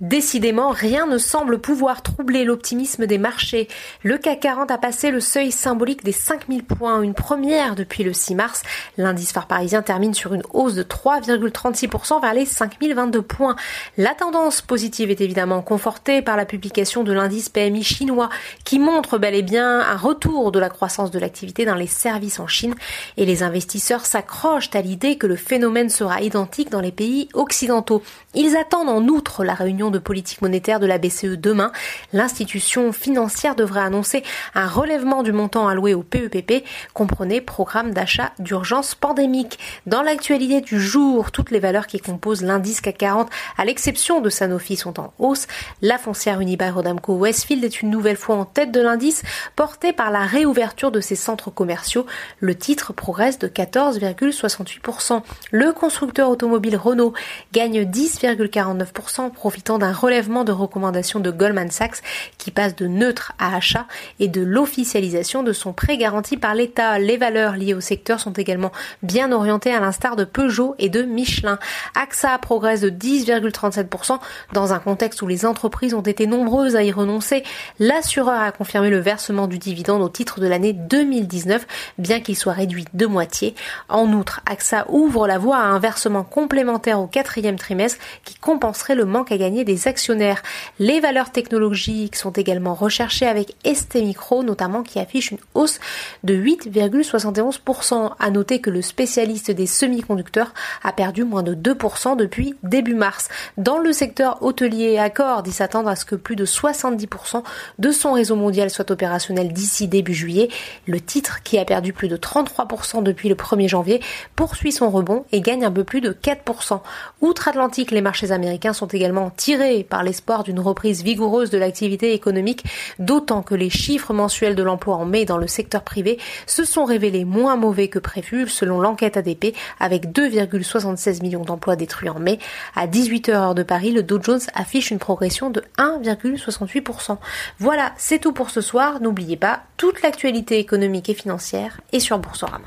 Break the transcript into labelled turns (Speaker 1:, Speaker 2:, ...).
Speaker 1: Décidément, rien ne semble pouvoir troubler l'optimisme des marchés. Le CAC 40 a passé le seuil symbolique des 5000 points, une première depuis le 6 mars. L'indice phare parisien termine sur une hausse de 3,36% vers les 5022 points. La tendance positive est évidemment confortée par la publication de l'indice PMI chinois qui montre bel et bien un retour de la croissance de l'activité dans les services en Chine et les investisseurs s'accrochent à l'idée que le phénomène sera identique dans les pays occidentaux. Ils attendent en outre la réunion de politique monétaire de la BCE demain, l'institution financière devrait annoncer un relèvement du montant alloué au PEPP, comprenez programme d'achat d'urgence pandémique. Dans l'actualité du jour, toutes les valeurs qui composent l'indice CAC 40, à l'exception de Sanofi, sont en hausse. La foncière Unibail Rodamco Westfield est une nouvelle fois en tête de l'indice, portée par la réouverture de ses centres commerciaux. Le titre progresse de 14,68%. Le constructeur automobile Renault gagne 10,49%, profitant d'un relèvement de recommandations de Goldman Sachs qui passe de neutre à achat et de l'officialisation de son prêt garanti par l'État. Les valeurs liées au secteur sont également bien orientées à l'instar de Peugeot et de Michelin. AXA progresse de 10,37% dans un contexte où les entreprises ont été nombreuses à y renoncer. L'assureur a confirmé le versement du dividende au titre de l'année 2019, bien qu'il soit réduit de moitié. En outre, AXA ouvre la voie à un versement complémentaire au quatrième trimestre qui compenserait le manque à gagner des actionnaires. Les valeurs technologiques sont également recherchées avec ST Micro notamment qui affiche une hausse de 8,71%. À noter que le spécialiste des semi-conducteurs a perdu moins de 2% depuis début mars. Dans le secteur hôtelier, Accor dit s'attendre à ce que plus de 70% de son réseau mondial soit opérationnel d'ici début juillet. Le titre, qui a perdu plus de 33% depuis le 1er janvier, poursuit son rebond et gagne un peu plus de 4%. Outre-Atlantique, les marchés américains sont également par l'espoir d'une reprise vigoureuse de l'activité économique, d'autant que les chiffres mensuels de l'emploi en mai dans le secteur privé se sont révélés moins mauvais que prévu selon l'enquête ADP avec 2,76 millions d'emplois détruits en mai. À 18h heure de Paris, le Dow Jones affiche une progression de 1,68%. Voilà, c'est tout pour ce soir. N'oubliez pas, toute l'actualité économique et financière est sur Boursorama.